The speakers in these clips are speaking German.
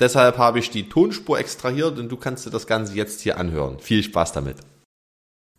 Deshalb habe ich die Tonspur extrahiert und du kannst dir das Ganze jetzt hier anhören. Viel Spaß damit.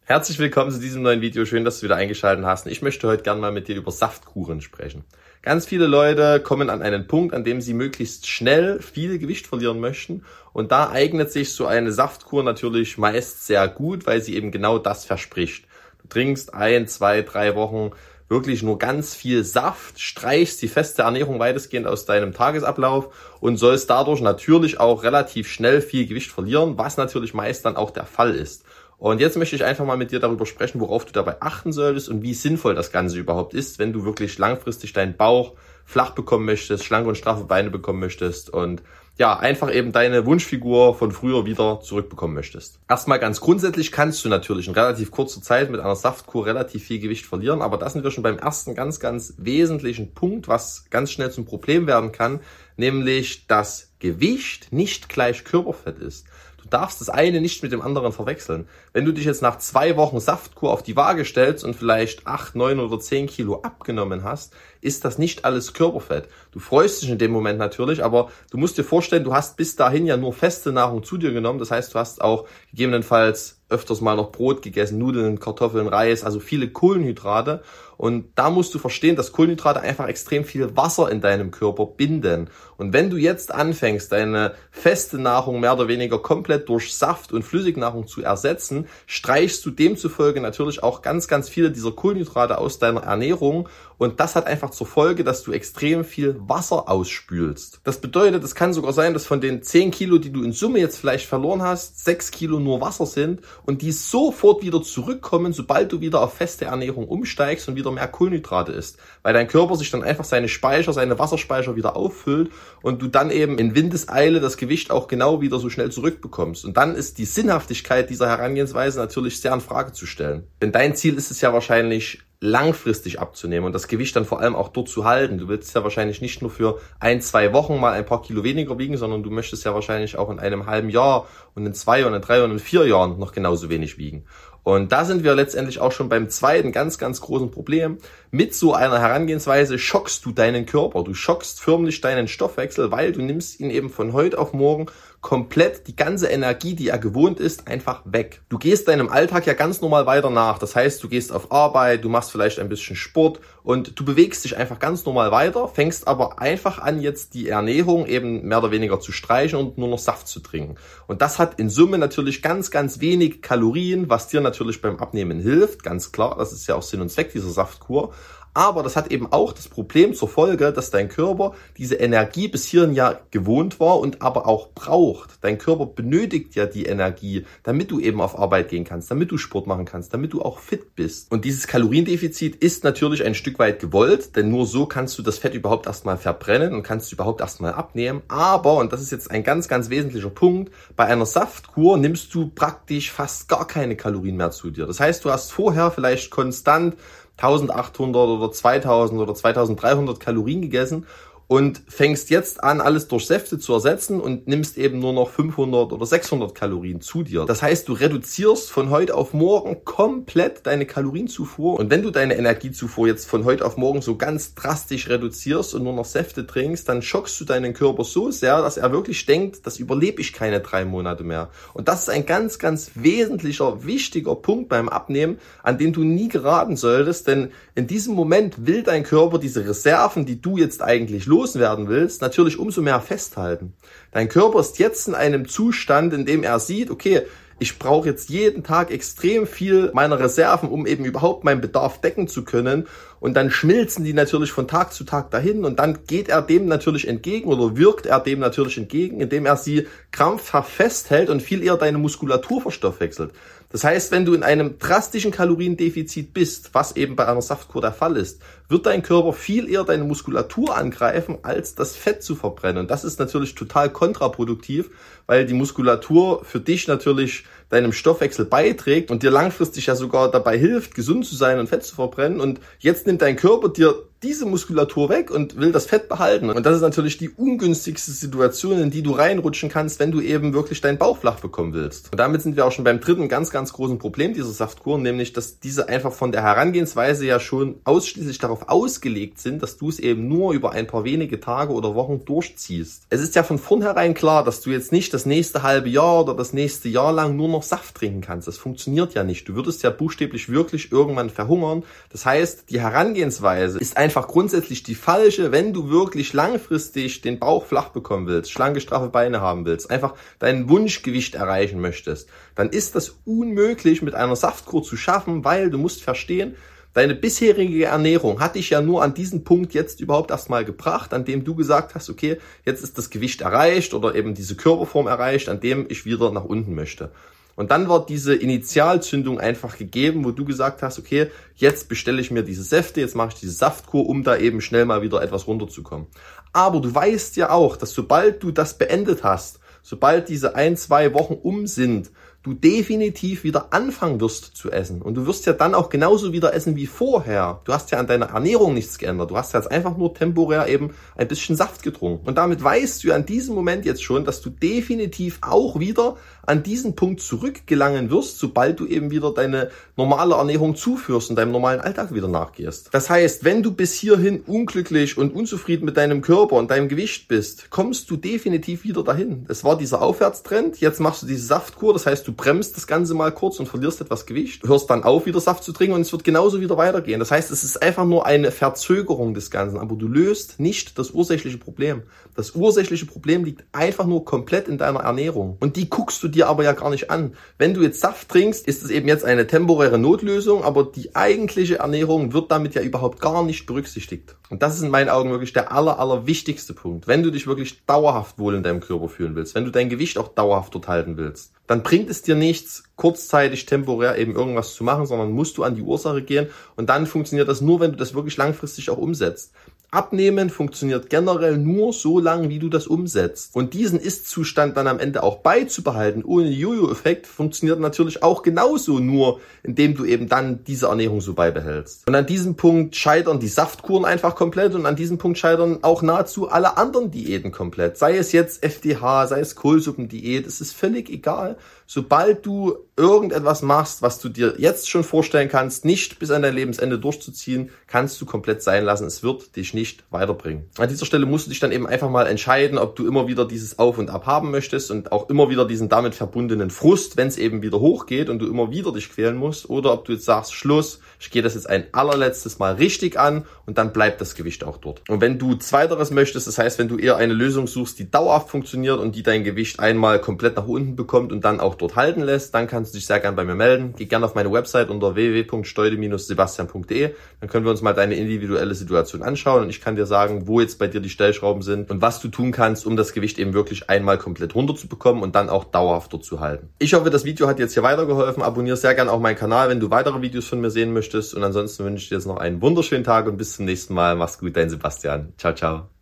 Herzlich willkommen zu diesem neuen Video. Schön, dass du wieder eingeschaltet hast. Ich möchte heute gerne mal mit dir über Saftkuren sprechen. Ganz viele Leute kommen an einen Punkt, an dem sie möglichst schnell viel Gewicht verlieren möchten. Und da eignet sich so eine Saftkur natürlich meist sehr gut, weil sie eben genau das verspricht. Du trinkst ein, zwei, drei Wochen wirklich nur ganz viel Saft, streichst die feste Ernährung weitestgehend aus deinem Tagesablauf und sollst dadurch natürlich auch relativ schnell viel Gewicht verlieren, was natürlich meist dann auch der Fall ist. Und jetzt möchte ich einfach mal mit dir darüber sprechen, worauf du dabei achten solltest und wie sinnvoll das Ganze überhaupt ist, wenn du wirklich langfristig deinen Bauch flach bekommen möchtest, schlanke und straffe Beine bekommen möchtest und ja, einfach eben deine Wunschfigur von früher wieder zurückbekommen möchtest. Erstmal ganz grundsätzlich kannst du natürlich in relativ kurzer Zeit mit einer Saftkur relativ viel Gewicht verlieren, aber das sind wir schon beim ersten ganz, ganz wesentlichen Punkt, was ganz schnell zum Problem werden kann, nämlich dass Gewicht nicht gleich Körperfett ist. Darfst das eine nicht mit dem anderen verwechseln. Wenn du dich jetzt nach zwei Wochen Saftkur auf die Waage stellst und vielleicht acht, neun oder zehn Kilo abgenommen hast, ist das nicht alles Körperfett. Du freust dich in dem Moment natürlich, aber du musst dir vorstellen, du hast bis dahin ja nur feste Nahrung zu dir genommen. Das heißt, du hast auch gegebenenfalls öfters mal noch Brot gegessen, Nudeln, Kartoffeln, Reis, also viele Kohlenhydrate. Und da musst du verstehen, dass Kohlenhydrate einfach extrem viel Wasser in deinem Körper binden. Und wenn du jetzt anfängst, deine feste Nahrung mehr oder weniger komplett durch Saft und Flüssignahrung zu ersetzen, streichst du demzufolge natürlich auch ganz, ganz viele dieser Kohlenhydrate aus deiner Ernährung. Und das hat einfach zur Folge, dass du extrem viel Wasser ausspülst. Das bedeutet, es kann sogar sein, dass von den 10 Kilo, die du in Summe jetzt vielleicht verloren hast, 6 Kilo nur Wasser sind und die sofort wieder zurückkommen, sobald du wieder auf feste Ernährung umsteigst und wieder mehr Kohlenhydrate isst. Weil dein Körper sich dann einfach seine Speicher, seine Wasserspeicher wieder auffüllt und du dann eben in Windeseile das Gewicht auch genau wieder so schnell zurückbekommst. Und dann ist die Sinnhaftigkeit dieser Herangehensweise natürlich sehr in Frage zu stellen. Denn dein Ziel ist es ja wahrscheinlich, langfristig abzunehmen und das Gewicht dann vor allem auch dort zu halten. Du willst ja wahrscheinlich nicht nur für ein, zwei Wochen mal ein paar Kilo weniger wiegen, sondern du möchtest ja wahrscheinlich auch in einem halben Jahr und in zwei und in drei und in vier Jahren noch genauso wenig wiegen. Und da sind wir letztendlich auch schon beim zweiten ganz, ganz großen Problem. Mit so einer Herangehensweise schockst du deinen Körper. Du schockst förmlich deinen Stoffwechsel, weil du nimmst ihn eben von heute auf morgen komplett die ganze Energie, die er gewohnt ist, einfach weg. Du gehst deinem Alltag ja ganz normal weiter nach. Das heißt, du gehst auf Arbeit, du machst vielleicht ein bisschen Sport und du bewegst dich einfach ganz normal weiter, fängst aber einfach an, jetzt die Ernährung eben mehr oder weniger zu streichen und nur noch Saft zu trinken. Und das hat in Summe natürlich ganz, ganz wenig Kalorien, was dir natürlich beim Abnehmen hilft. Ganz klar, das ist ja auch Sinn und Zweck dieser Saftkur. Aber das hat eben auch das Problem zur Folge, dass dein Körper diese Energie bis hierhin ja gewohnt war und aber auch braucht. Dein Körper benötigt ja die Energie, damit du eben auf Arbeit gehen kannst, damit du Sport machen kannst, damit du auch fit bist. Und dieses Kaloriendefizit ist natürlich ein Stück weit gewollt, denn nur so kannst du das Fett überhaupt erstmal verbrennen und kannst überhaupt erstmal abnehmen. Aber, und das ist jetzt ein ganz, ganz wesentlicher Punkt, bei einer Saftkur nimmst du praktisch fast gar keine Kalorien mehr zu dir. Das heißt, du hast vorher vielleicht konstant 1800 oder 2000 oder 2300 Kalorien gegessen und fängst jetzt an, alles durch Säfte zu ersetzen und nimmst eben nur noch 500 oder 600 Kalorien zu dir. Das heißt, du reduzierst von heute auf morgen komplett deine Kalorienzufuhr und wenn du deine Energiezufuhr jetzt von heute auf morgen so ganz drastisch reduzierst und nur noch Säfte trinkst, dann schockst du deinen Körper so sehr, dass er wirklich denkt, das überlebe ich keine drei Monate mehr. Und das ist ein ganz, ganz wesentlicher, wichtiger Punkt beim Abnehmen, an den du nie geraten solltest, denn in diesem Moment will dein Körper diese Reserven, die du jetzt eigentlich loswerden willst, natürlich umso mehr festhalten. Dein Körper ist jetzt in einem Zustand, in dem er sieht, okay, ich brauche jetzt jeden Tag extrem viel meiner Reserven, um eben überhaupt meinen Bedarf decken zu können. und dann schmilzen die natürlich von Tag zu Tag dahin und dann geht er dem natürlich entgegen oder wirkt er dem natürlich entgegen, indem er sie krampfhaft festhält und viel eher deine Muskulatur verstoffwechselt. Das heißt, wenn du in einem drastischen Kaloriendefizit bist, was eben bei einer Saftkur der Fall ist, wird dein Körper viel eher deine Muskulatur angreifen, als das Fett zu verbrennen. Und das ist natürlich total kontraproduktiv, weil die Muskulatur für dich natürlich deinem Stoffwechsel beiträgt und dir langfristig ja sogar dabei hilft, gesund zu sein und Fett zu verbrennen. Und jetzt nimmt dein Körper dir diese Muskulatur weg und will das Fett behalten. Und das ist natürlich die ungünstigste Situation, in die du reinrutschen kannst, wenn du eben wirklich deinen Bauch flach bekommen willst. Und damit sind wir auch schon beim dritten ganz, ganz großen Problem dieser Saftkuren, nämlich, dass diese einfach von der Herangehensweise ja schon ausschließlich darauf ausgelegt sind, dass du es eben nur über ein paar wenige Tage oder Wochen durchziehst. Es ist ja von vornherein klar, dass du jetzt nicht das nächste halbe Jahr oder das nächste Jahr lang nur noch Saft trinken kannst. Das funktioniert ja nicht. Du würdest ja buchstäblich wirklich irgendwann verhungern. Das heißt, die Herangehensweise ist einfach einfach grundsätzlich die falsche, wenn du wirklich langfristig den Bauch flach bekommen willst, schlanke, straffe Beine haben willst, einfach dein Wunschgewicht erreichen möchtest, dann ist das unmöglich mit einer Saftkur zu schaffen, weil du musst verstehen, Deine bisherige Ernährung hat dich ja nur an diesen Punkt jetzt überhaupt erstmal gebracht, an dem du gesagt hast, okay, jetzt ist das Gewicht erreicht oder eben diese Körperform erreicht, an dem ich wieder nach unten möchte. Und dann war diese Initialzündung einfach gegeben, wo du gesagt hast, okay, jetzt bestelle ich mir diese Säfte, jetzt mache ich diese Saftkur, um da eben schnell mal wieder etwas runterzukommen. Aber du weißt ja auch, dass sobald du das beendet hast, sobald diese ein, zwei Wochen um sind, du definitiv wieder anfangen wirst zu essen. Und du wirst ja dann auch genauso wieder essen wie vorher. Du hast ja an deiner Ernährung nichts geändert. Du hast ja jetzt einfach nur temporär eben ein bisschen Saft getrunken. Und damit weißt du an diesem Moment jetzt schon, dass du definitiv auch wieder an diesen Punkt zurückgelangen wirst, sobald du eben wieder deine normale Ernährung zuführst und deinem normalen Alltag wieder nachgehst. Das heißt, wenn du bis hierhin unglücklich und unzufrieden mit deinem Körper und deinem Gewicht bist, kommst du definitiv wieder dahin. Es war dieser Aufwärtstrend, jetzt machst du diese Saftkur, das heißt, du bremst das Ganze mal kurz und verlierst etwas Gewicht, hörst dann auf, wieder Saft zu trinken und es wird genauso wieder weitergehen. Das heißt, es ist einfach nur eine Verzögerung des Ganzen, aber du löst nicht das ursächliche Problem. Das ursächliche Problem liegt einfach nur komplett in deiner Ernährung. Und die guckst du dir aber ja gar nicht an. Wenn du jetzt Saft trinkst, ist es eben jetzt eine temporäre Notlösung, aber die eigentliche Ernährung wird damit ja überhaupt gar nicht berücksichtigt. Und das ist in meinen Augen wirklich der aller, aller wichtigste Punkt. Wenn du dich wirklich dauerhaft wohl in deinem Körper fühlen willst, wenn du dein Gewicht auch dauerhaft dort halten willst, dann bringt es dir nichts, kurzzeitig, temporär eben irgendwas zu machen, sondern musst du an die Ursache gehen und dann funktioniert das nur, wenn du das wirklich langfristig auch umsetzt. Abnehmen funktioniert generell nur so lange, wie du das umsetzt. Und diesen Ist-Zustand dann am Ende auch beizubehalten, ohne Jojo-Effekt, funktioniert natürlich auch genauso nur, indem du eben dann diese Ernährung so beibehältst. Und an diesem Punkt scheitern die Saftkuren einfach komplett und an diesem Punkt scheitern auch nahezu alle anderen Diäten komplett. Sei es jetzt FDH, sei es Kohlsuppendiät, es ist völlig egal. Sobald du irgendetwas machst, was du dir jetzt schon vorstellen kannst, nicht bis an dein Lebensende durchzuziehen, kannst du komplett sein lassen. Es wird dich nicht weiterbringen. An dieser Stelle musst du dich dann eben einfach mal entscheiden, ob du immer wieder dieses Auf und Ab haben möchtest und auch immer wieder diesen damit verbundenen Frust, wenn es eben wieder hochgeht und du immer wieder dich quälen musst, oder ob du jetzt sagst, Schluss, ich gehe das jetzt ein allerletztes Mal richtig an und dann bleibt das Gewicht auch dort. Und wenn du zweiteres möchtest, das heißt, wenn du eher eine Lösung suchst, die dauerhaft funktioniert und die dein Gewicht einmal komplett nach unten bekommt und dann auch dort halten lässt, dann kannst du dich sehr gerne bei mir melden. Geh gerne auf meine Website unter www.steude-sebastian.de. Dann können wir uns mal deine individuelle Situation anschauen und ich kann dir sagen, wo jetzt bei dir die Stellschrauben sind und was du tun kannst, um das Gewicht eben wirklich einmal komplett runterzubekommen und dann auch dauerhaft dort zu halten. Ich hoffe, das Video hat jetzt hier weitergeholfen. Abonniere sehr gerne auch meinen Kanal, wenn du weitere Videos von mir sehen möchtest. Und ansonsten wünsche ich dir jetzt noch einen wunderschönen Tag und bis zum nächsten Mal. Mach's gut, dein Sebastian. Ciao, ciao.